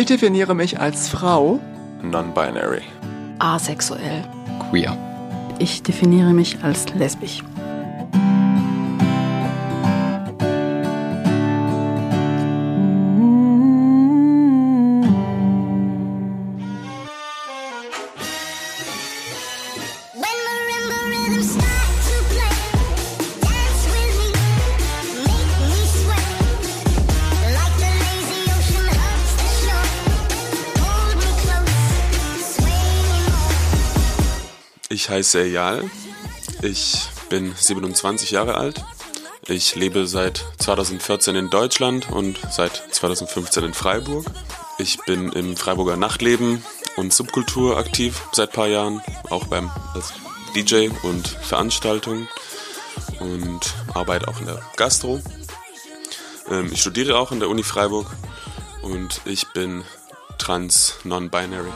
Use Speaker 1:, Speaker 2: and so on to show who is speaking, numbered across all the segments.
Speaker 1: Ich definiere mich als Frau.
Speaker 2: Non-binary.
Speaker 3: Asexuell.
Speaker 4: Queer.
Speaker 5: Ich definiere mich als lesbisch.
Speaker 2: Ich heiße Eyal. Ich bin 27 Jahre alt. Ich lebe seit 2014 in Deutschland und seit 2015 in Freiburg. Ich bin im Freiburger Nachtleben und Subkultur aktiv seit paar Jahren, auch beim DJ und Veranstaltungen und arbeite auch in der Gastro. Ähm, ich studiere auch in der Uni Freiburg und ich bin trans non-binary.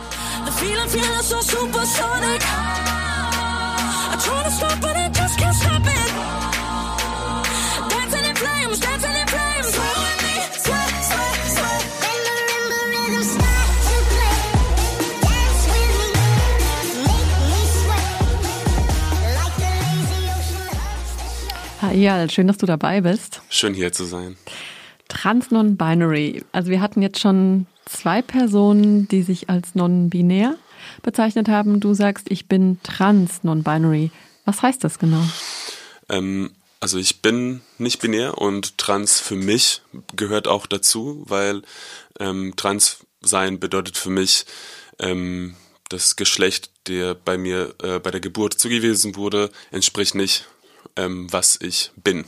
Speaker 5: Ja, schön, dass du dabei bist.
Speaker 2: Schön hier zu sein.
Speaker 5: Trans non-binary. Also wir hatten jetzt schon zwei Personen, die sich als non-binär bezeichnet haben. Du sagst, ich bin trans non-binary. Was heißt das genau?
Speaker 2: Ähm, also ich bin nicht binär und trans für mich gehört auch dazu, weil ähm, trans sein bedeutet für mich ähm, das Geschlecht, der bei mir äh, bei der Geburt zugewiesen wurde, entspricht nicht, ähm, was ich bin.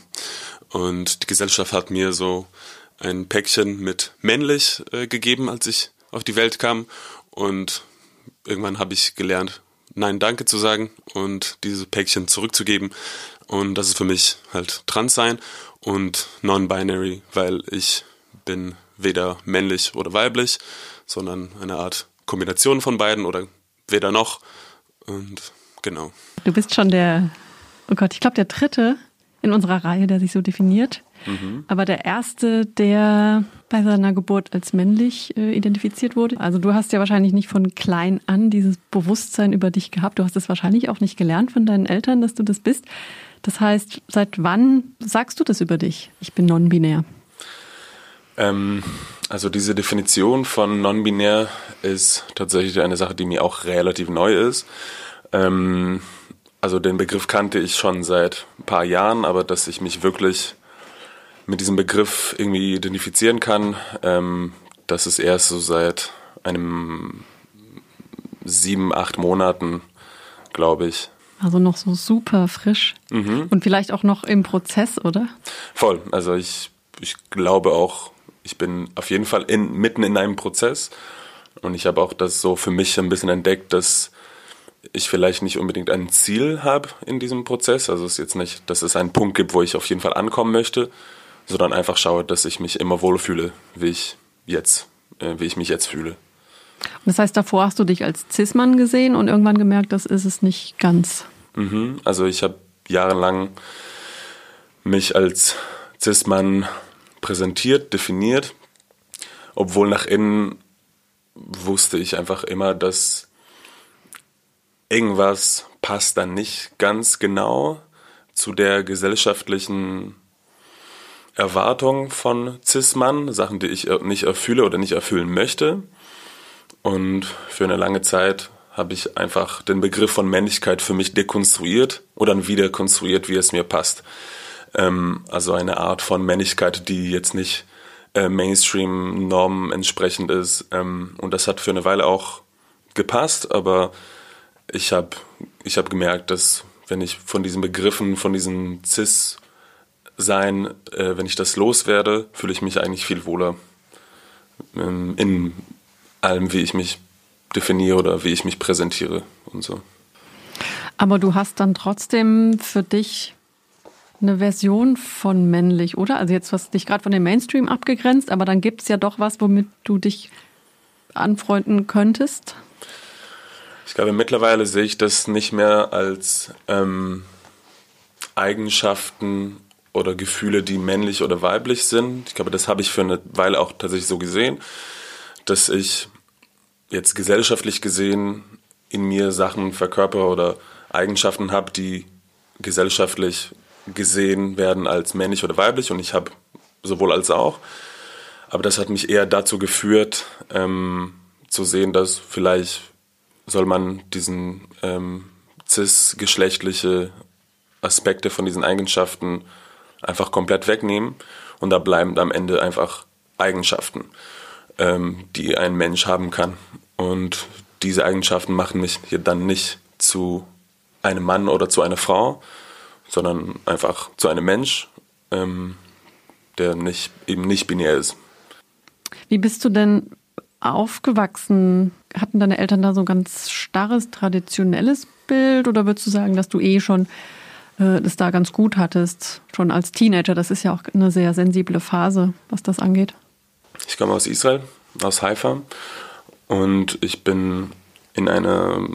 Speaker 2: Und die Gesellschaft hat mir so ein Päckchen mit männlich äh, gegeben, als ich auf die Welt kam. Und irgendwann habe ich gelernt, Nein, danke zu sagen und diese Päckchen zurückzugeben. Und das ist für mich halt trans sein und non-binary, weil ich bin weder männlich oder weiblich, sondern eine Art Kombination von beiden oder weder noch. Und genau.
Speaker 5: Du bist schon der, oh Gott, ich glaube der dritte in unserer Reihe, der sich so definiert.
Speaker 2: Mhm.
Speaker 5: Aber der erste, der bei seiner Geburt als männlich äh, identifiziert wurde. Also du hast ja wahrscheinlich nicht von klein an dieses Bewusstsein über dich gehabt. Du hast es wahrscheinlich auch nicht gelernt von deinen Eltern, dass du das bist. Das heißt, seit wann sagst du das über dich? Ich bin non-binär.
Speaker 2: Ähm, also diese Definition von non-binär ist tatsächlich eine Sache, die mir auch relativ neu ist. Ähm, also den Begriff kannte ich schon seit ein paar Jahren, aber dass ich mich wirklich mit diesem Begriff irgendwie identifizieren kann, ähm, das ist erst so seit einem sieben, acht Monaten, glaube ich.
Speaker 5: Also noch so super frisch
Speaker 2: Mhm.
Speaker 5: und vielleicht auch noch im Prozess, oder?
Speaker 2: Voll. Also ich, ich glaube auch, ich bin auf jeden Fall in, mitten in einem Prozess. Und ich habe auch das so für mich ein bisschen entdeckt, dass ich vielleicht nicht unbedingt ein Ziel habe in diesem Prozess. Also es ist jetzt nicht, dass es einen Punkt gibt, wo ich auf jeden Fall ankommen möchte, sondern einfach schaue, dass ich mich immer wohl fühle, wie ich jetzt, äh, wie ich mich jetzt fühle.
Speaker 5: Und das heißt, davor hast du dich als Cis-Mann gesehen und irgendwann gemerkt, das ist es nicht ganz.
Speaker 2: Mhm. Also ich habe jahrelang mich als Cis-Mann präsentiert, definiert, obwohl nach innen wusste ich einfach immer, dass irgendwas passt dann nicht ganz genau zu der gesellschaftlichen Erwartung von Cis-Mann, Sachen, die ich nicht erfülle oder nicht erfüllen möchte. Und für eine lange Zeit habe ich einfach den Begriff von Männlichkeit für mich dekonstruiert oder dann wieder konstruiert, wie es mir passt. Ähm, also eine Art von Männlichkeit, die jetzt nicht äh, Mainstream-Normen entsprechend ist. Ähm, und das hat für eine Weile auch gepasst, aber ich habe ich hab gemerkt, dass wenn ich von diesen Begriffen, von diesem Cis-Sein, äh, wenn ich das loswerde, fühle ich mich eigentlich viel wohler ähm, in allem, wie ich mich definiere oder wie ich mich präsentiere und so.
Speaker 5: Aber du hast dann trotzdem für dich eine Version von männlich, oder? Also jetzt hast du dich gerade von dem Mainstream abgegrenzt, aber dann gibt es ja doch was, womit du dich anfreunden könntest.
Speaker 2: Ich glaube, mittlerweile sehe ich das nicht mehr als ähm, Eigenschaften oder Gefühle, die männlich oder weiblich sind. Ich glaube, das habe ich für eine Weile auch tatsächlich so gesehen, dass ich jetzt gesellschaftlich gesehen in mir Sachen verkörper oder Eigenschaften habe, die gesellschaftlich gesehen werden als männlich oder weiblich und ich habe sowohl als auch. Aber das hat mich eher dazu geführt, ähm, zu sehen, dass vielleicht soll man diesen ähm, cis-geschlechtliche Aspekte von diesen Eigenschaften einfach komplett wegnehmen und da bleiben am Ende einfach Eigenschaften, ähm, die ein Mensch haben kann. Und diese Eigenschaften machen mich hier dann nicht zu einem Mann oder zu einer Frau, sondern einfach zu einem Mensch, ähm, der nicht, eben nicht binär ist.
Speaker 5: Wie bist du denn aufgewachsen? Hatten deine Eltern da so ein ganz starres, traditionelles Bild oder würdest du sagen, dass du eh schon äh, das da ganz gut hattest, schon als Teenager? Das ist ja auch eine sehr sensible Phase, was das angeht.
Speaker 2: Ich komme aus Israel, aus Haifa und ich bin in einer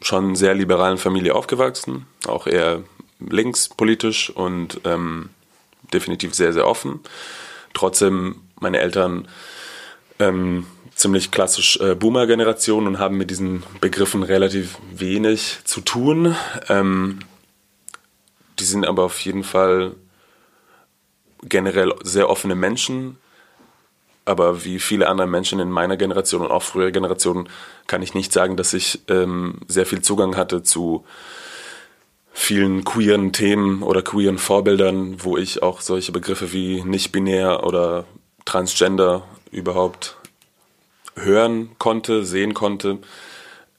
Speaker 2: schon sehr liberalen Familie aufgewachsen, auch eher linkspolitisch und ähm, definitiv sehr, sehr offen. Trotzdem, meine Eltern ähm, ziemlich klassisch äh, Boomer-Generation und haben mit diesen Begriffen relativ wenig zu tun. Ähm, die sind aber auf jeden Fall generell sehr offene Menschen. Aber wie viele andere Menschen in meiner Generation und auch frühere Generationen kann ich nicht sagen, dass ich ähm, sehr viel Zugang hatte zu vielen queeren Themen oder queeren Vorbildern, wo ich auch solche Begriffe wie nicht-binär oder Transgender überhaupt hören konnte, sehen konnte.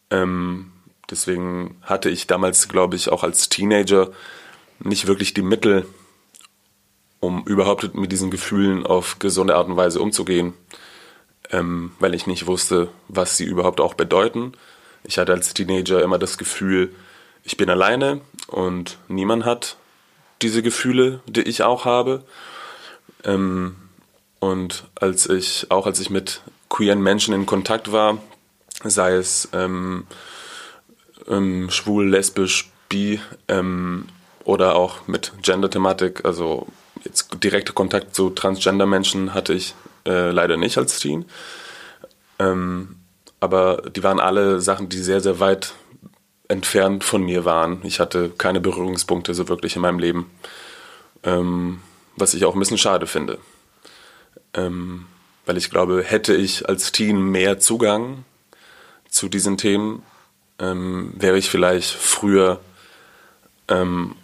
Speaker 2: Ähm, deswegen hatte ich damals, glaube ich, auch als Teenager nicht wirklich die Mittel, um überhaupt mit diesen Gefühlen auf gesunde Art und Weise umzugehen, ähm, weil ich nicht wusste, was sie überhaupt auch bedeuten. Ich hatte als Teenager immer das Gefühl, ich bin alleine und niemand hat diese Gefühle, die ich auch habe. Ähm, und als ich, auch als ich mit queeren Menschen in Kontakt war, sei es ähm, ähm, schwul, lesbisch, bi ähm, oder auch mit Gender-Thematik, also jetzt direkte Kontakt zu Transgender-Menschen hatte ich äh, leider nicht als Teen. Ähm, aber die waren alle Sachen, die sehr, sehr weit entfernt von mir waren. Ich hatte keine Berührungspunkte so wirklich in meinem Leben, ähm, was ich auch ein bisschen schade finde. Ähm, weil ich glaube, hätte ich als Teen mehr Zugang zu diesen Themen, ähm, wäre ich vielleicht früher ähm,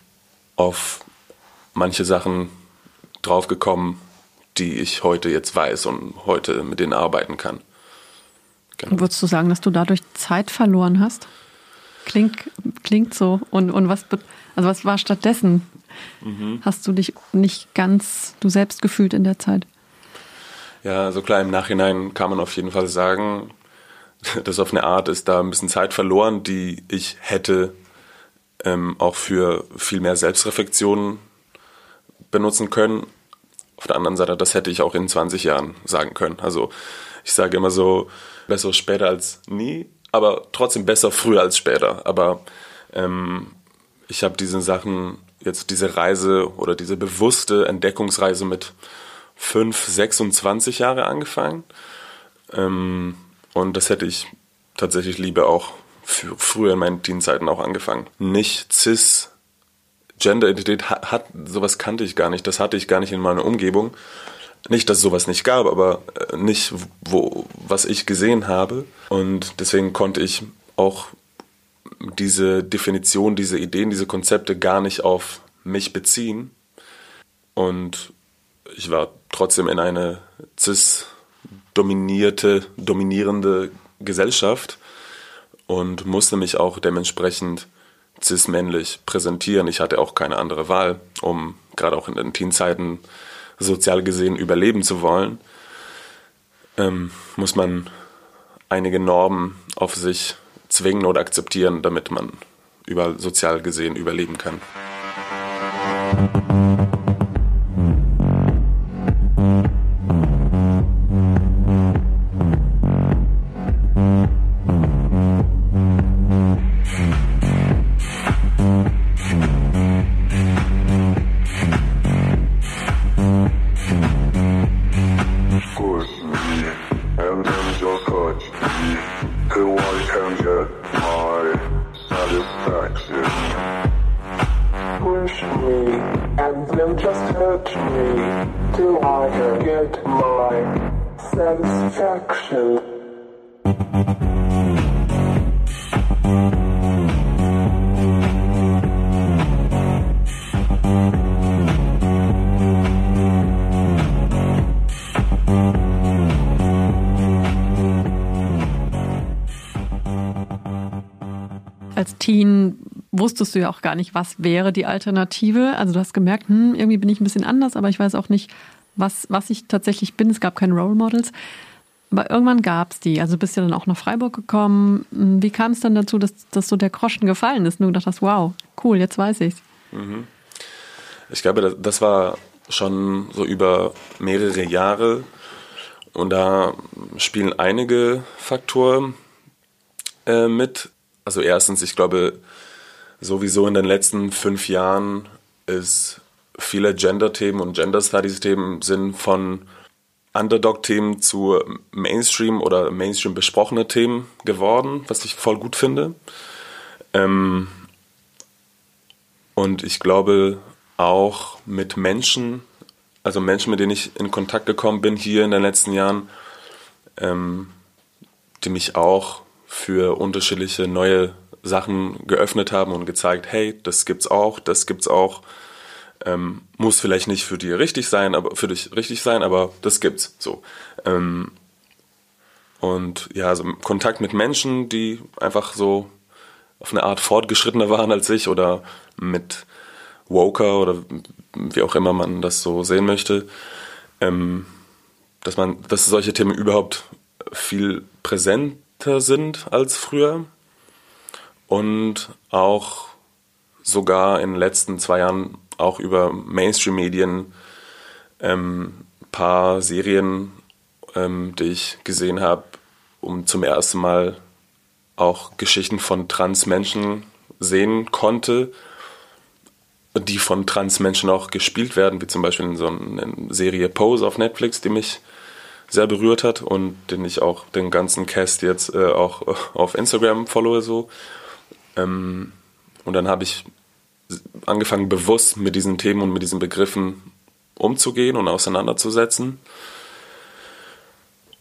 Speaker 2: auf manche Sachen draufgekommen, die ich heute jetzt weiß und heute mit denen arbeiten kann.
Speaker 5: Genau. Würdest du sagen, dass du dadurch Zeit verloren hast? Klingt, klingt so. Und, und was, also was war stattdessen? Mhm. Hast du dich nicht ganz du selbst gefühlt in der Zeit?
Speaker 2: Ja, so klar, im Nachhinein kann man auf jeden Fall sagen, dass auf eine Art ist da ein bisschen Zeit verloren, die ich hätte ähm, auch für viel mehr Selbstreflexion benutzen können. Auf der anderen Seite, das hätte ich auch in 20 Jahren sagen können. Also ich sage immer so, besser später als nie, aber trotzdem besser früher als später. Aber ähm, ich habe diese Sachen, jetzt diese Reise oder diese bewusste Entdeckungsreise mit 5, 26 Jahre angefangen. Ähm, und das hätte ich tatsächlich lieber auch früher in meinen Teenzeiten auch angefangen. Nicht cis Gender-Identität hat, hat, sowas kannte ich gar nicht. Das hatte ich gar nicht in meiner Umgebung. Nicht, dass es sowas nicht gab, aber äh, nicht, wo, was ich gesehen habe. Und deswegen konnte ich auch diese Definition, diese Ideen, diese Konzepte gar nicht auf mich beziehen. Und ich war trotzdem in eine cis-dominierte, dominierende Gesellschaft und musste mich auch dementsprechend cis-männlich präsentieren. Ich hatte auch keine andere Wahl, um gerade auch in den Teenzeiten sozial gesehen überleben zu wollen. Ähm, muss man einige Normen auf sich zwingen oder akzeptieren, damit man überall sozial gesehen überleben kann.
Speaker 5: Wusstest du ja auch gar nicht, was wäre die Alternative. Also du hast gemerkt, hm, irgendwie bin ich ein bisschen anders, aber ich weiß auch nicht, was, was ich tatsächlich bin. Es gab keine Role Models. Aber irgendwann gab es die. Also bist du dann auch nach Freiburg gekommen. Wie kam es dann dazu, dass, dass so der Groschen gefallen ist und du gedacht hast, wow, cool, jetzt weiß ich's.
Speaker 2: Ich glaube, das, das war schon so über mehrere Jahre. Und da spielen einige Faktoren äh, mit. Also erstens, ich glaube, sowieso in den letzten fünf Jahren ist viele Gender-Themen und Gender-Studies-Themen sind von Underdog-Themen zu Mainstream oder Mainstream besprochene Themen geworden, was ich voll gut finde. Ähm, und ich glaube auch mit Menschen, also Menschen, mit denen ich in Kontakt gekommen bin hier in den letzten Jahren, ähm, die mich auch für unterschiedliche neue Sachen geöffnet haben und gezeigt, hey, das gibt's auch, das gibt's auch. Ähm, muss vielleicht nicht für dich richtig sein, aber für dich richtig sein, aber das gibt's so. Ähm, und ja, also Kontakt mit Menschen, die einfach so auf eine Art fortgeschrittener waren als ich oder mit Woker oder wie auch immer man das so sehen möchte, ähm, dass man, dass solche Themen überhaupt viel präsenter sind als früher und auch sogar in den letzten zwei Jahren auch über Mainstream-Medien ähm, paar Serien, ähm, die ich gesehen habe, um zum ersten Mal auch Geschichten von Transmenschen sehen konnte, die von Transmenschen auch gespielt werden, wie zum Beispiel in so einer Serie Pose auf Netflix, die mich sehr berührt hat und den ich auch den ganzen Cast jetzt äh, auch auf Instagram followe so. Ähm, und dann habe ich angefangen, bewusst mit diesen Themen und mit diesen Begriffen umzugehen und auseinanderzusetzen.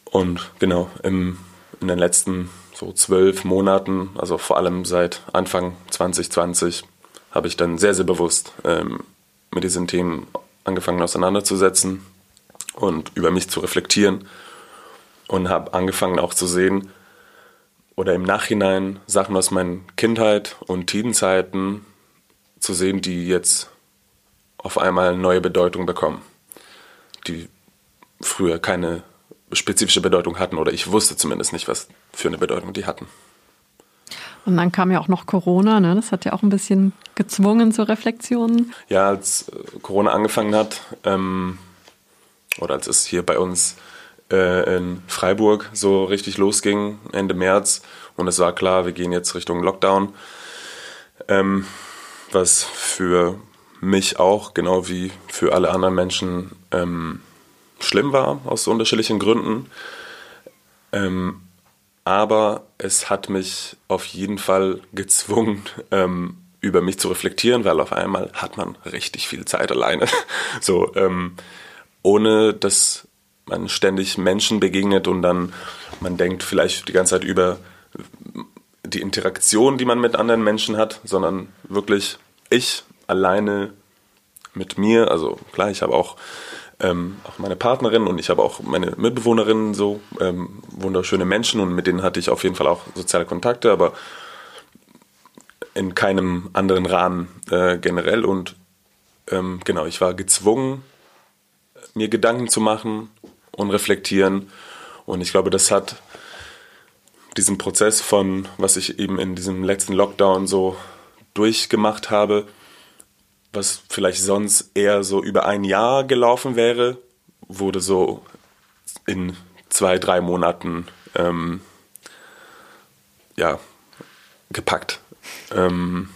Speaker 2: Und genau, im, in den letzten so zwölf Monaten, also vor allem seit Anfang 2020, habe ich dann sehr, sehr bewusst ähm, mit diesen Themen angefangen auseinanderzusetzen und über mich zu reflektieren und habe angefangen auch zu sehen oder im Nachhinein Sachen aus meiner Kindheit und Teenzeiten zu sehen, die jetzt auf einmal neue Bedeutung bekommen, die früher keine spezifische Bedeutung hatten oder ich wusste zumindest nicht, was für eine Bedeutung die hatten.
Speaker 5: Und dann kam ja auch noch Corona, ne? das hat ja auch ein bisschen gezwungen zur Reflexion.
Speaker 2: Ja, als äh, Corona angefangen hat, ähm, oder als es hier bei uns äh, in Freiburg so richtig losging, Ende März, und es war klar, wir gehen jetzt Richtung Lockdown, ähm, was für mich auch, genau wie für alle anderen Menschen, ähm, schlimm war, aus unterschiedlichen Gründen. Ähm, aber es hat mich auf jeden Fall gezwungen, ähm, über mich zu reflektieren, weil auf einmal hat man richtig viel Zeit alleine. so, ähm, ohne dass man ständig Menschen begegnet und dann man denkt vielleicht die ganze Zeit über die Interaktion, die man mit anderen Menschen hat, sondern wirklich ich alleine mit mir. Also klar, ich habe auch ähm, auch meine Partnerin und ich habe auch meine Mitbewohnerinnen, so ähm, wunderschöne Menschen und mit denen hatte ich auf jeden Fall auch soziale Kontakte, aber in keinem anderen Rahmen äh, generell. Und ähm, genau, ich war gezwungen, mir Gedanken zu machen und reflektieren. Und ich glaube, das hat diesen Prozess von, was ich eben in diesem letzten Lockdown so durchgemacht habe, was vielleicht sonst eher so über ein Jahr gelaufen wäre, wurde so in zwei, drei Monaten ähm, ja, gepackt. Ähm,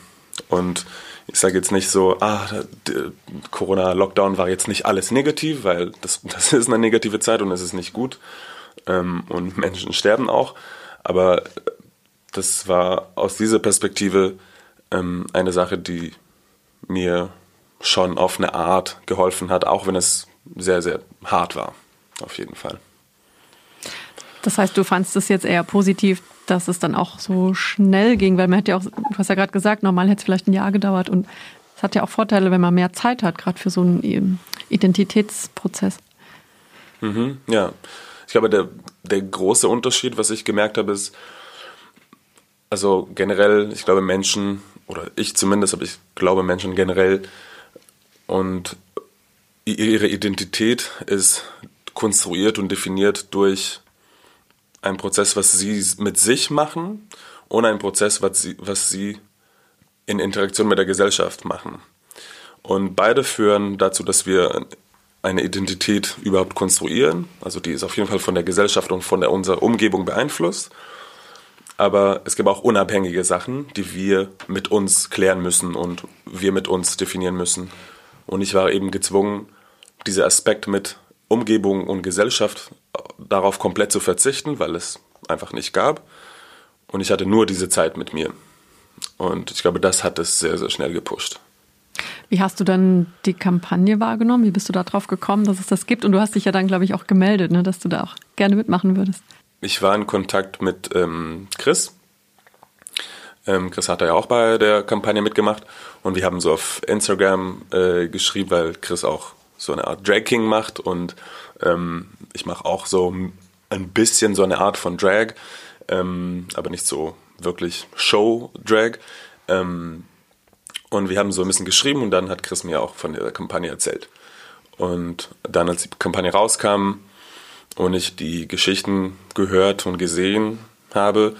Speaker 2: und ich sage jetzt nicht so, ah, Corona-Lockdown war jetzt nicht alles negativ, weil das, das ist eine negative Zeit und es ist nicht gut. Ähm, und Menschen sterben auch. Aber das war aus dieser Perspektive ähm, eine Sache, die mir schon auf eine Art geholfen hat, auch wenn es sehr, sehr hart war. Auf jeden Fall.
Speaker 5: Das heißt, du fandst es jetzt eher positiv, dass es dann auch so schnell ging, weil man hätte ja auch, du hast ja gerade gesagt, normal hätte es vielleicht ein Jahr gedauert und es hat ja auch Vorteile, wenn man mehr Zeit hat, gerade für so einen ähm, Identitätsprozess.
Speaker 2: Mhm, ja, ich glaube, der, der große Unterschied, was ich gemerkt habe, ist, also generell, ich glaube, Menschen, oder ich zumindest, aber ich glaube Menschen generell und ihre Identität ist konstruiert und definiert durch einen Prozess, was sie mit sich machen und einen Prozess, was sie, was sie in Interaktion mit der Gesellschaft machen. Und beide führen dazu, dass wir eine Identität überhaupt konstruieren. Also die ist auf jeden Fall von der Gesellschaft und von der, unserer Umgebung beeinflusst. Aber es gibt auch unabhängige Sachen, die wir mit uns klären müssen und wir mit uns definieren müssen. Und ich war eben gezwungen, diese Aspekt mit Umgebung und Gesellschaft darauf komplett zu verzichten, weil es einfach nicht gab. Und ich hatte nur diese Zeit mit mir. Und ich glaube, das hat es sehr, sehr schnell gepusht.
Speaker 5: Wie hast du dann die Kampagne wahrgenommen? Wie bist du darauf gekommen, dass es das gibt? Und du hast dich ja dann, glaube ich, auch gemeldet, ne, dass du da auch gerne mitmachen würdest.
Speaker 2: Ich war in Kontakt mit ähm, Chris. Ähm, Chris hat ja auch bei der Kampagne mitgemacht. Und wir haben so auf Instagram äh, geschrieben, weil Chris auch so eine Art Drag King macht. Und ähm, ich mache auch so ein bisschen so eine Art von Drag, ähm, aber nicht so wirklich Show-Drag. Ähm, und wir haben so ein bisschen geschrieben und dann hat Chris mir auch von der Kampagne erzählt. Und dann, als die Kampagne rauskam und ich die Geschichten gehört und gesehen habe,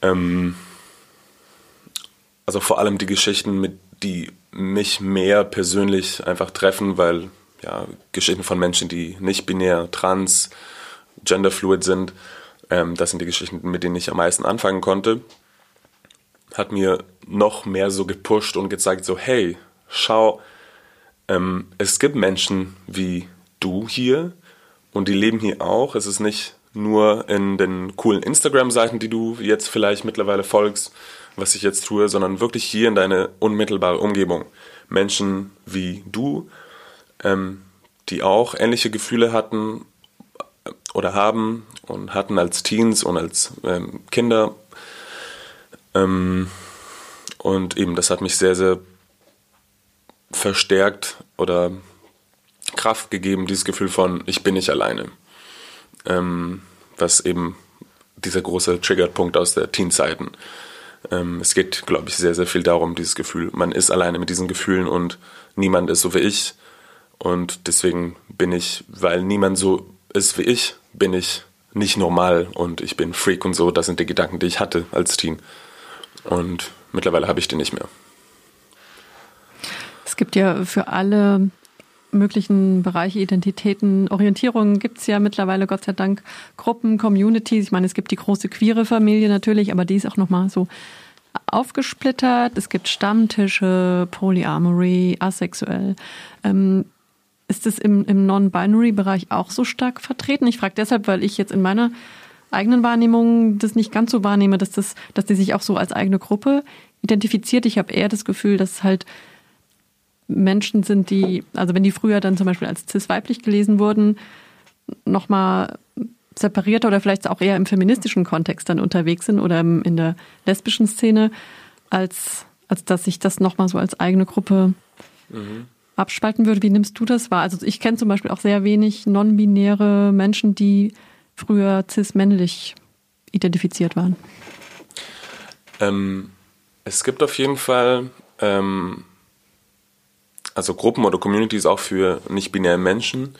Speaker 2: ähm, also vor allem die Geschichten, mit, die mich mehr persönlich einfach treffen, weil ja, Geschichten von Menschen, die nicht binär, trans, genderfluid sind, ähm, das sind die Geschichten, mit denen ich am meisten anfangen konnte hat mir noch mehr so gepusht und gezeigt, so hey, schau, ähm, es gibt Menschen wie du hier und die leben hier auch. Es ist nicht nur in den coolen Instagram-Seiten, die du jetzt vielleicht mittlerweile folgst, was ich jetzt tue, sondern wirklich hier in deine unmittelbare Umgebung. Menschen wie du, ähm, die auch ähnliche Gefühle hatten oder haben und hatten als Teens und als ähm, Kinder ähm, und eben, das hat mich sehr, sehr verstärkt oder Kraft gegeben, dieses Gefühl von, ich bin nicht alleine. Ähm, was eben dieser große Triggerpunkt aus der Teenzeiten. Ähm, es geht, glaube ich, sehr, sehr viel darum, dieses Gefühl. Man ist alleine mit diesen Gefühlen und niemand ist so wie ich. Und deswegen bin ich, weil niemand so ist wie ich, bin ich nicht normal und ich bin Freak und so. Das sind die Gedanken, die ich hatte als Teen. Und mittlerweile habe ich den nicht mehr.
Speaker 5: Es gibt ja für alle möglichen Bereiche, Identitäten, Orientierungen gibt es ja mittlerweile Gott sei Dank Gruppen, Communities. Ich meine, es gibt die große queere Familie natürlich, aber die ist auch nochmal so aufgesplittert. Es gibt Stammtische, Polyamory, asexuell. Ähm, ist es im, im Non-Binary-Bereich auch so stark vertreten? Ich frage deshalb, weil ich jetzt in meiner eigenen Wahrnehmung das nicht ganz so wahrnehme, dass das, dass die sich auch so als eigene Gruppe identifiziert. Ich habe eher das Gefühl, dass halt Menschen sind, die, also wenn die früher dann zum Beispiel als cis-weiblich gelesen wurden, nochmal separierter oder vielleicht auch eher im feministischen Kontext dann unterwegs sind oder in der lesbischen Szene, als, als dass sich das nochmal so als eigene Gruppe mhm. abspalten würde. Wie nimmst du das wahr? Also ich kenne zum Beispiel auch sehr wenig non-binäre Menschen, die früher cis-männlich identifiziert waren?
Speaker 2: Ähm, es gibt auf jeden Fall ähm, also Gruppen oder Communities auch für nicht-binäre Menschen.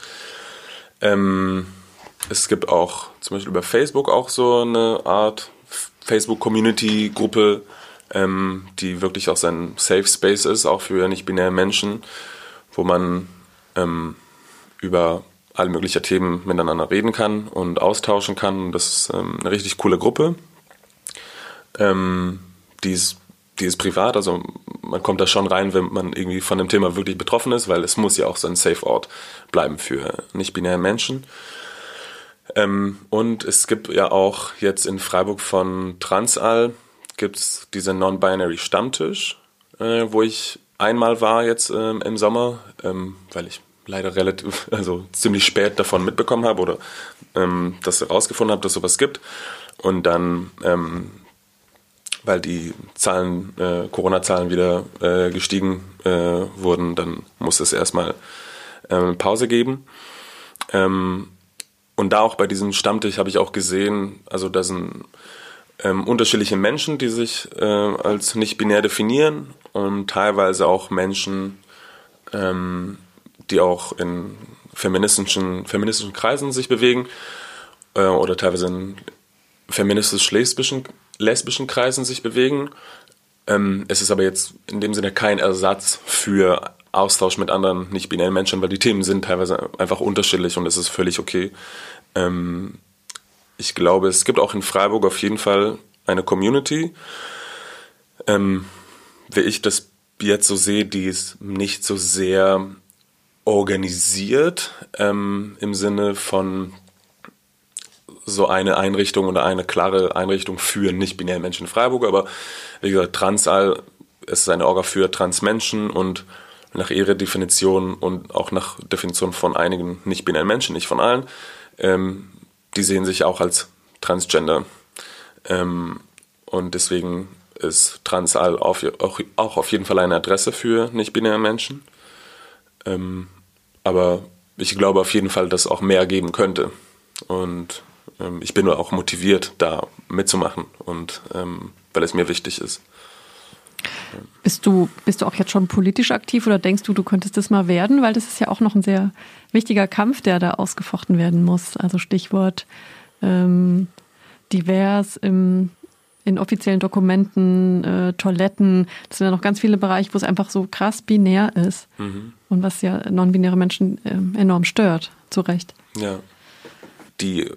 Speaker 2: Ähm, es gibt auch zum Beispiel über Facebook auch so eine Art Facebook-Community-Gruppe, ähm, die wirklich auch sein Safe Space ist, auch für nicht-binäre Menschen, wo man ähm, über alle möglichen Themen miteinander reden kann und austauschen kann. Das ist ähm, eine richtig coole Gruppe. Ähm, die, ist, die ist privat, also man kommt da schon rein, wenn man irgendwie von dem Thema wirklich betroffen ist, weil es muss ja auch so ein Safe-Ort bleiben für nicht-binäre Menschen. Ähm, und es gibt ja auch jetzt in Freiburg von Transall gibt es diesen Non-Binary Stammtisch, äh, wo ich einmal war jetzt ähm, im Sommer, ähm, weil ich leider relativ, also ziemlich spät davon mitbekommen habe oder ähm, das herausgefunden habe, dass sowas gibt. Und dann, ähm, weil die Zahlen, äh, Corona-Zahlen wieder äh, gestiegen äh, wurden, dann muss es erstmal äh, Pause geben. Ähm, und da auch bei diesem Stammtisch habe ich auch gesehen, also da sind ähm, unterschiedliche Menschen, die sich äh, als nicht binär definieren und teilweise auch Menschen, ähm, die auch in feministischen, feministischen Kreisen sich bewegen äh, oder teilweise in feministisch-lesbischen lesbischen Kreisen sich bewegen. Ähm, es ist aber jetzt in dem Sinne kein Ersatz für Austausch mit anderen nicht-binären Menschen, weil die Themen sind teilweise einfach unterschiedlich und es ist völlig okay. Ähm, ich glaube, es gibt auch in Freiburg auf jeden Fall eine Community. Ähm, wie ich das jetzt so sehe, die ist nicht so sehr organisiert ähm, im Sinne von so eine Einrichtung oder eine klare Einrichtung für nicht-binäre Menschen in Freiburg, aber wie gesagt, Transall ist eine Orga für Transmenschen und nach ihrer Definition und auch nach Definition von einigen nicht-binären Menschen, nicht von allen, ähm, die sehen sich auch als Transgender. Ähm, und deswegen ist Transall auf, auch, auch, auf jeden Fall eine Adresse für nicht-binäre Menschen. Ähm, aber ich glaube auf jeden Fall, dass es auch mehr geben könnte. Und ähm, ich bin auch motiviert, da mitzumachen und ähm, weil es mir wichtig ist.
Speaker 5: Bist du, bist du auch jetzt schon politisch aktiv oder denkst du, du könntest das mal werden? Weil das ist ja auch noch ein sehr wichtiger Kampf, der da ausgefochten werden muss. Also Stichwort ähm, divers im, in offiziellen Dokumenten, äh, Toiletten. Das sind ja noch ganz viele Bereiche, wo es einfach so krass binär ist. Mhm. Und was ja non-binäre Menschen äh, enorm stört, zu Recht.
Speaker 2: Ja. Die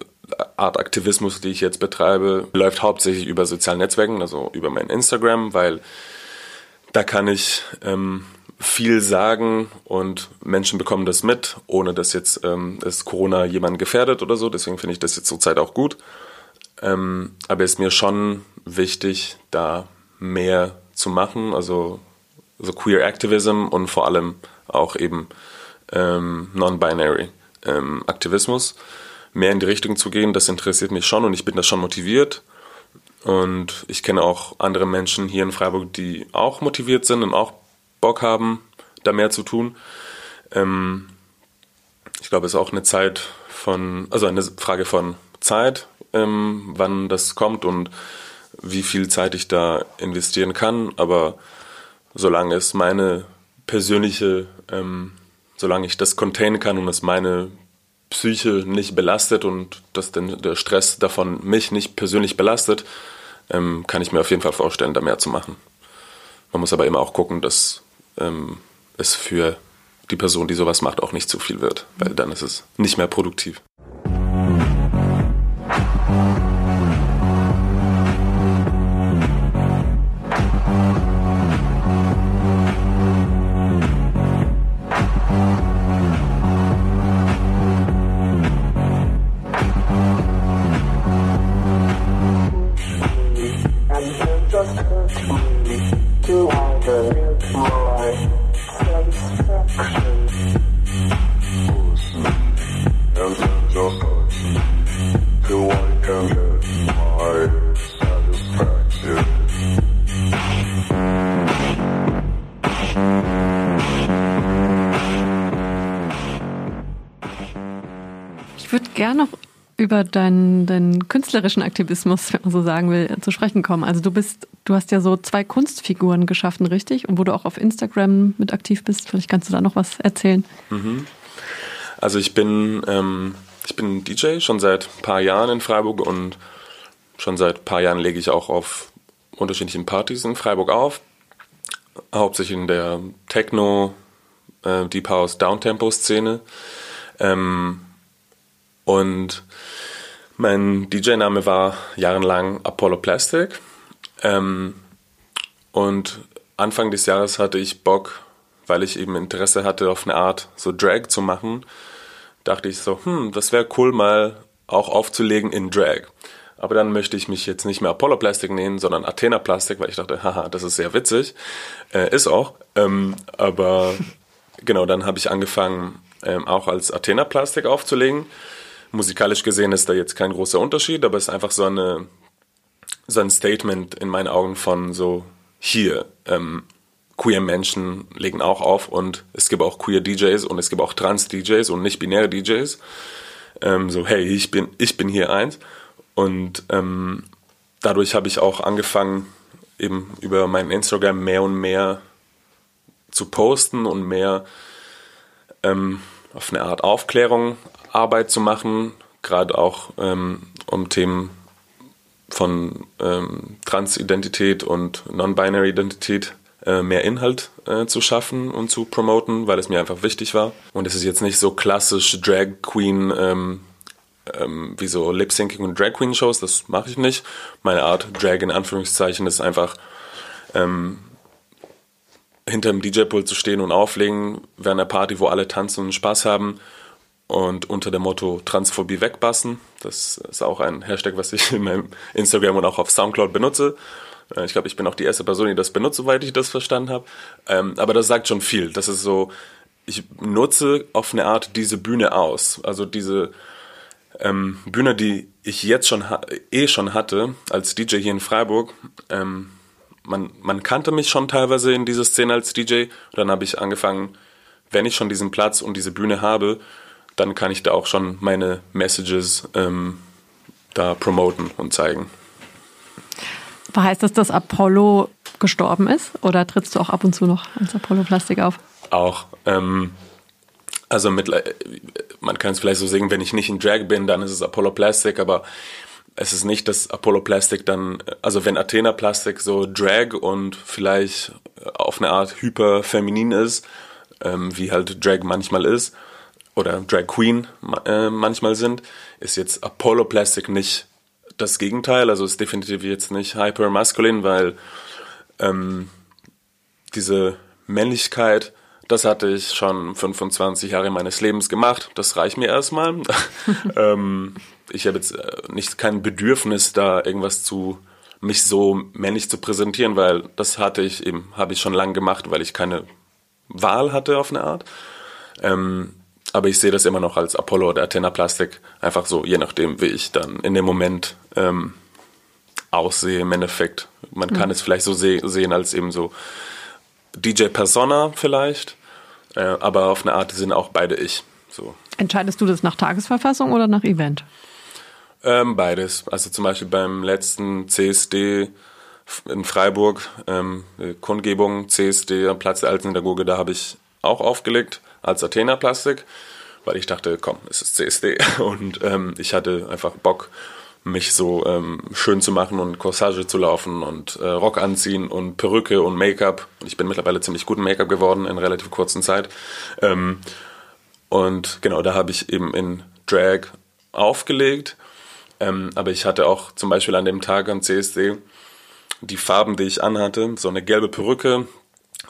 Speaker 2: Art Aktivismus, die ich jetzt betreibe, läuft hauptsächlich über sozialen Netzwerken, also über mein Instagram, weil da kann ich ähm, viel sagen und Menschen bekommen das mit, ohne dass jetzt ähm, es Corona jemanden gefährdet oder so. Deswegen finde ich das jetzt zurzeit auch gut. Ähm, aber es ist mir schon wichtig, da mehr zu machen, also so Queer Activism und vor allem auch eben ähm, Non-Binary ähm, Aktivismus mehr in die Richtung zu gehen. Das interessiert mich schon und ich bin da schon motiviert. Und ich kenne auch andere Menschen hier in Freiburg, die auch motiviert sind und auch Bock haben, da mehr zu tun. Ähm, ich glaube, es ist auch eine Zeit von, also eine Frage von Zeit, ähm, wann das kommt und wie viel Zeit ich da investieren kann. Aber solange es meine persönliche, ähm, solange ich das containen kann und es meine Psyche nicht belastet und dass der Stress davon mich nicht persönlich belastet, ähm, kann ich mir auf jeden Fall vorstellen, da mehr zu machen. Man muss aber immer auch gucken, dass ähm, es für die Person, die sowas macht, auch nicht zu viel wird, weil dann ist es nicht mehr produktiv.
Speaker 5: Gerne noch über deinen, deinen künstlerischen Aktivismus, wenn man so sagen will, zu sprechen kommen. Also du bist, du hast ja so zwei Kunstfiguren geschaffen, richtig? Und wo du auch auf Instagram mit aktiv bist. Vielleicht kannst du da noch was erzählen.
Speaker 2: Mhm. Also ich bin, ähm, ich bin DJ schon seit ein paar Jahren in Freiburg und schon seit ein paar Jahren lege ich auch auf unterschiedlichen Partys in Freiburg auf. Hauptsächlich in der Techno, äh, Deep House, Downtempo-Szene. Ähm, und mein DJ-Name war jahrelang Apollo Plastic. Ähm, und Anfang des Jahres hatte ich Bock, weil ich eben Interesse hatte, auf eine Art so Drag zu machen, dachte ich so, hm, das wäre cool, mal auch aufzulegen in Drag. Aber dann möchte ich mich jetzt nicht mehr Apollo Plastic nehmen, sondern Athena Plastic, weil ich dachte, haha, das ist sehr witzig. Äh, ist auch. Ähm, aber genau, dann habe ich angefangen, ähm, auch als Athena-Plastik aufzulegen. Musikalisch gesehen ist da jetzt kein großer Unterschied, aber es ist einfach so, eine, so ein Statement in meinen Augen von so, hier, ähm, queer Menschen legen auch auf und es gibt auch queer DJs und es gibt auch Trans-DJs und nicht-binäre DJs. Ähm, so, hey, ich bin, ich bin hier eins. Und ähm, dadurch habe ich auch angefangen, eben über mein Instagram mehr und mehr zu posten und mehr ähm, auf eine Art Aufklärung Arbeit zu machen, gerade auch ähm, um Themen von ähm, Transidentität und Non-Binary-Identität äh, mehr Inhalt äh, zu schaffen und zu promoten, weil es mir einfach wichtig war. Und es ist jetzt nicht so klassisch Drag Queen ähm, ähm, wie so Lip-Syncing und Drag Queen Shows, das mache ich nicht. Meine Art Drag in Anführungszeichen ist einfach ähm, hinter dem DJ-Pult zu stehen und auflegen während einer Party, wo alle tanzen und Spaß haben und unter dem Motto Transphobie wegbassen. Das ist auch ein Hashtag, was ich in meinem Instagram und auch auf Soundcloud benutze. Äh, ich glaube, ich bin auch die erste Person, die das benutzt, soweit ich das verstanden habe. Ähm, aber das sagt schon viel. Das ist so, ich nutze auf eine Art diese Bühne aus. Also diese ähm, Bühne, die ich jetzt schon eh schon hatte als DJ hier in Freiburg. Ähm, man, man kannte mich schon teilweise in dieser Szene als DJ. Und dann habe ich angefangen, wenn ich schon diesen Platz und diese Bühne habe, dann kann ich da auch schon meine Messages ähm, da promoten und zeigen.
Speaker 5: Heißt das, dass Apollo gestorben ist oder trittst du auch ab und zu noch als Apollo Plastik auf?
Speaker 2: Auch. Ähm, also mit, man kann es vielleicht so sehen, wenn ich nicht in Drag bin, dann ist es Apollo Plastic, aber es ist nicht, dass Apollo Plastic dann, also wenn Athena Plastic so Drag und vielleicht auf eine Art hyper feminin ist, ähm, wie halt Drag manchmal ist, oder Drag Queen äh, manchmal sind, ist jetzt Apollo Plastic nicht das Gegenteil. Also ist definitiv jetzt nicht hyper maskulin, weil ähm, diese Männlichkeit, das hatte ich schon 25 Jahre meines Lebens gemacht. Das reicht mir erstmal. ähm, ich habe jetzt äh, nicht kein Bedürfnis, da irgendwas zu mich so männlich zu präsentieren, weil das hatte ich eben, habe ich schon lange gemacht, weil ich keine Wahl hatte auf eine Art. Ähm, aber ich sehe das immer noch als Apollo oder Athena Plastik, einfach so, je nachdem, wie ich dann in dem Moment ähm, aussehe im Endeffekt. Man kann mhm. es vielleicht so se sehen als eben so DJ Persona vielleicht, äh, aber auf eine Art sind auch beide ich. So.
Speaker 5: Entscheidest du das nach Tagesverfassung oder nach Event?
Speaker 2: Ähm, beides. Also zum Beispiel beim letzten CSD in Freiburg, ähm, Kundgebung CSD am Platz der Alten Synagoge, da habe ich auch aufgelegt als Athena Plastik, weil ich dachte, komm, es ist CSD und ähm, ich hatte einfach Bock, mich so ähm, schön zu machen und Corsage zu laufen und äh, Rock anziehen und Perücke und Make-up. Ich bin mittlerweile ziemlich gut im Make-up geworden in relativ kurzer Zeit. Ähm, und genau, da habe ich eben in Drag aufgelegt. Ähm, aber ich hatte auch zum Beispiel an dem Tag am CSD die Farben, die ich anhatte. So eine gelbe Perücke,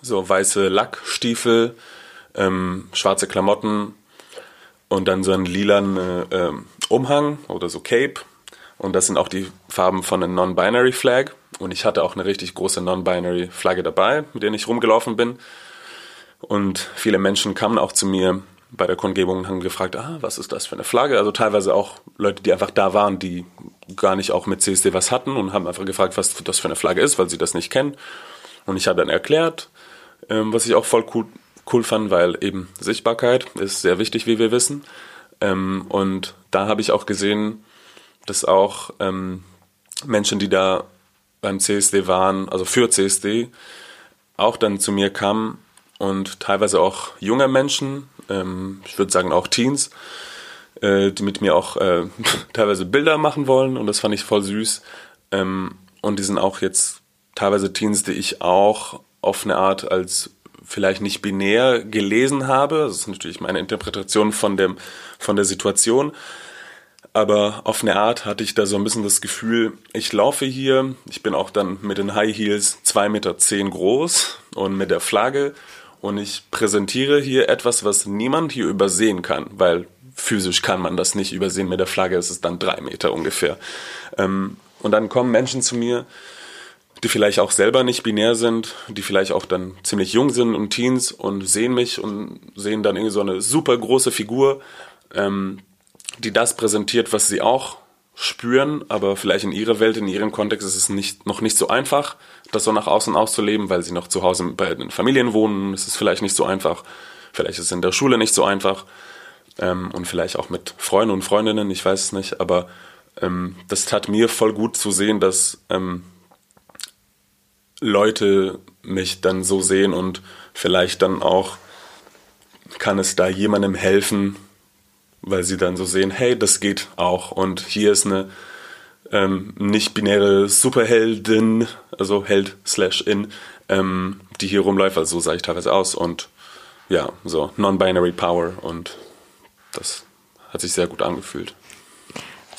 Speaker 2: so weiße Lackstiefel, ähm, schwarze Klamotten und dann so einen lilan äh, Umhang oder so Cape. Und das sind auch die Farben von einer Non-Binary Flag. Und ich hatte auch eine richtig große Non-Binary Flagge dabei, mit der ich rumgelaufen bin. Und viele Menschen kamen auch zu mir bei der Kundgebung und haben gefragt, ah, was ist das für eine Flagge? Also teilweise auch Leute, die einfach da waren, die gar nicht auch mit CSD was hatten und haben einfach gefragt, was das für eine Flagge ist, weil sie das nicht kennen. Und ich habe dann erklärt, ähm, was ich auch voll cool, cool fand, weil eben Sichtbarkeit ist sehr wichtig, wie wir wissen. Ähm, und da habe ich auch gesehen, dass auch ähm, Menschen, die da beim CSD waren, also für CSD, auch dann zu mir kamen und teilweise auch junge Menschen, ähm, ich würde sagen auch Teens, äh, die mit mir auch äh, teilweise Bilder machen wollen und das fand ich voll süß. Ähm, und die sind auch jetzt teilweise Teens, die ich auch auf eine Art als vielleicht nicht binär gelesen habe. Das ist natürlich meine Interpretation von, dem, von der Situation. Aber auf eine Art hatte ich da so ein bisschen das Gefühl, ich laufe hier, ich bin auch dann mit den High Heels 2,10 Meter zehn groß und mit der Flagge und ich präsentiere hier etwas, was niemand hier übersehen kann, weil physisch kann man das nicht übersehen. Mit der Flagge ist es dann drei Meter ungefähr. Ähm, und dann kommen Menschen zu mir, die vielleicht auch selber nicht binär sind, die vielleicht auch dann ziemlich jung sind und Teens und sehen mich und sehen dann irgendwie so eine super große Figur, ähm, die das präsentiert, was sie auch spüren, aber vielleicht in ihrer Welt, in ihrem Kontext ist es nicht, noch nicht so einfach, das so nach außen auszuleben, weil sie noch zu Hause bei den Familien wohnen. Es ist vielleicht nicht so einfach. Vielleicht ist es in der Schule nicht so einfach. Ähm, und vielleicht auch mit Freunden und Freundinnen, ich weiß es nicht. Aber ähm, das tat mir voll gut zu sehen, dass ähm, Leute mich dann so sehen und vielleicht dann auch kann es da jemandem helfen, weil sie dann so sehen, hey, das geht auch und hier ist eine ähm, nicht-binäre Superheldin, also Held slash in, ähm, die hier rumläuft, also so sah ich teilweise aus und ja, so non-binary Power und das hat sich sehr gut angefühlt.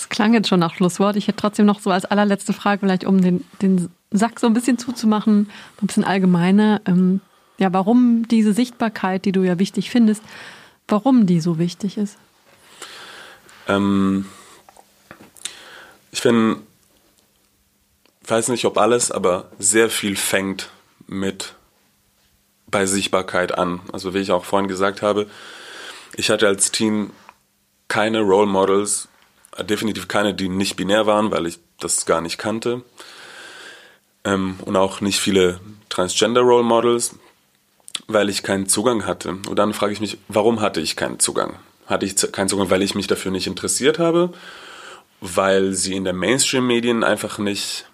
Speaker 5: Das klang jetzt schon nach Schlusswort. Ich hätte trotzdem noch so als allerletzte Frage, vielleicht um den, den Sack so ein bisschen zuzumachen, ein bisschen allgemeiner. Ähm, ja, warum diese Sichtbarkeit, die du ja wichtig findest, warum die so wichtig ist?
Speaker 2: Ähm, ich finde, weiß nicht ob alles, aber sehr viel fängt mit bei Sichtbarkeit an. Also wie ich auch vorhin gesagt habe, ich hatte als Teen keine Role Models, definitiv keine, die nicht binär waren, weil ich das gar nicht kannte. Ähm, und auch nicht viele Transgender Role Models, weil ich keinen Zugang hatte. Und dann frage ich mich, warum hatte ich keinen Zugang? Hatte ich keinen Zugang, weil ich mich dafür nicht interessiert habe, weil sie in der Mainstream-Medien einfach nicht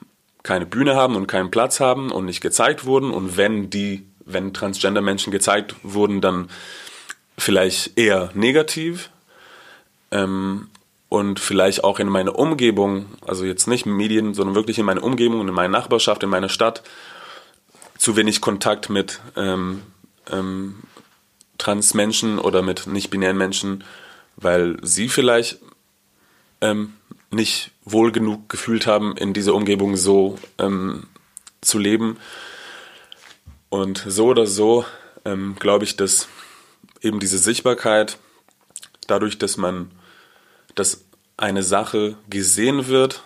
Speaker 2: keine Bühne haben und keinen Platz haben und nicht gezeigt wurden. Und wenn die, wenn Transgender-Menschen gezeigt wurden, dann vielleicht eher negativ. Ähm, und vielleicht auch in meiner Umgebung, also jetzt nicht Medien, sondern wirklich in meiner Umgebung, in meiner Nachbarschaft, in meiner Stadt, zu wenig Kontakt mit ähm, ähm, Transmenschen oder mit nicht-binären Menschen, weil sie vielleicht ähm, nicht wohl genug gefühlt haben, in dieser Umgebung so ähm, zu leben. Und so oder so ähm, glaube ich, dass eben diese Sichtbarkeit, dadurch, dass man dass eine Sache gesehen wird,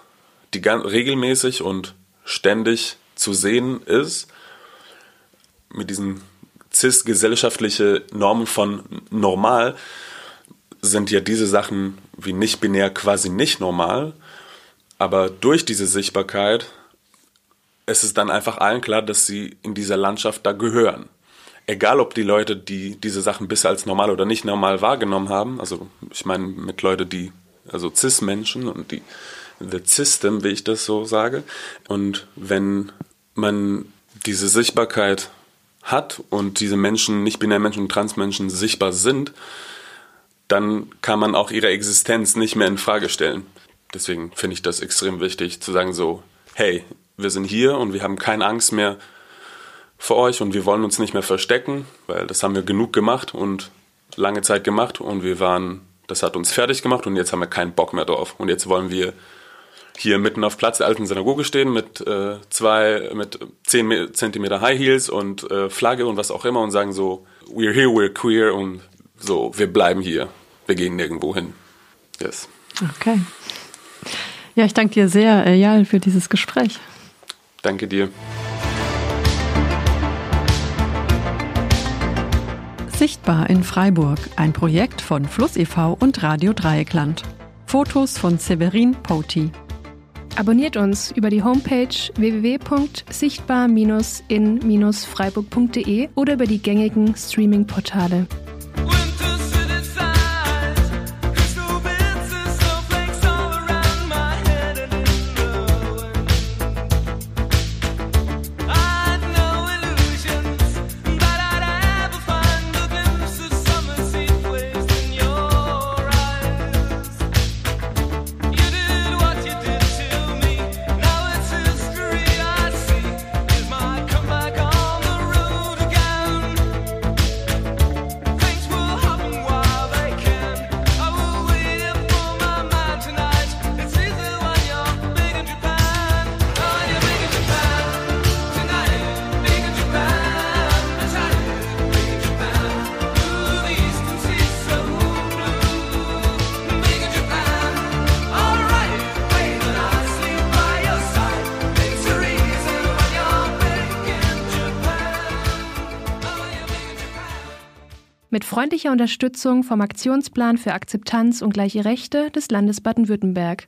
Speaker 2: die regelmäßig und ständig zu sehen ist, mit diesen cis-gesellschaftliche Normen von normal, sind ja diese Sachen wie nicht binär quasi nicht normal. Aber durch diese Sichtbarkeit ist es dann einfach allen klar, dass sie in dieser Landschaft da gehören. Egal, ob die Leute, die diese Sachen bisher als normal oder nicht normal wahrgenommen haben, also ich meine mit Leuten, die also Cis-Menschen und die the System, wie ich das so sage. Und wenn man diese Sichtbarkeit hat und diese Menschen, nicht binäre Menschen und Transmenschen sichtbar sind, dann kann man auch ihre Existenz nicht mehr in Frage stellen. Deswegen finde ich das extrem wichtig zu sagen so, hey, wir sind hier und wir haben keine Angst mehr vor euch und wir wollen uns nicht mehr verstecken, weil das haben wir genug gemacht und lange Zeit gemacht und wir waren das hat uns fertig gemacht und jetzt haben wir keinen Bock mehr drauf. Und jetzt wollen wir hier mitten auf Platz der alten Synagoge stehen mit äh, zwei, mit zehn Zentimeter High Heels und äh, Flagge und was auch immer und sagen so, we're here, we're queer und so, wir bleiben hier. Wir gehen nirgendwo hin. Yes.
Speaker 5: Okay. Ja, ich danke dir sehr, Jal, für dieses Gespräch.
Speaker 2: Danke dir.
Speaker 5: Sichtbar in Freiburg, ein Projekt von Fluss e.V. und Radio Dreieckland. Fotos von Severin Poti.
Speaker 4: Abonniert uns über die Homepage www.sichtbar-in-freiburg.de oder über die gängigen Streaming-Portale.
Speaker 6: Freundlicher Unterstützung vom Aktionsplan für Akzeptanz und gleiche Rechte des Landes Baden-Württemberg.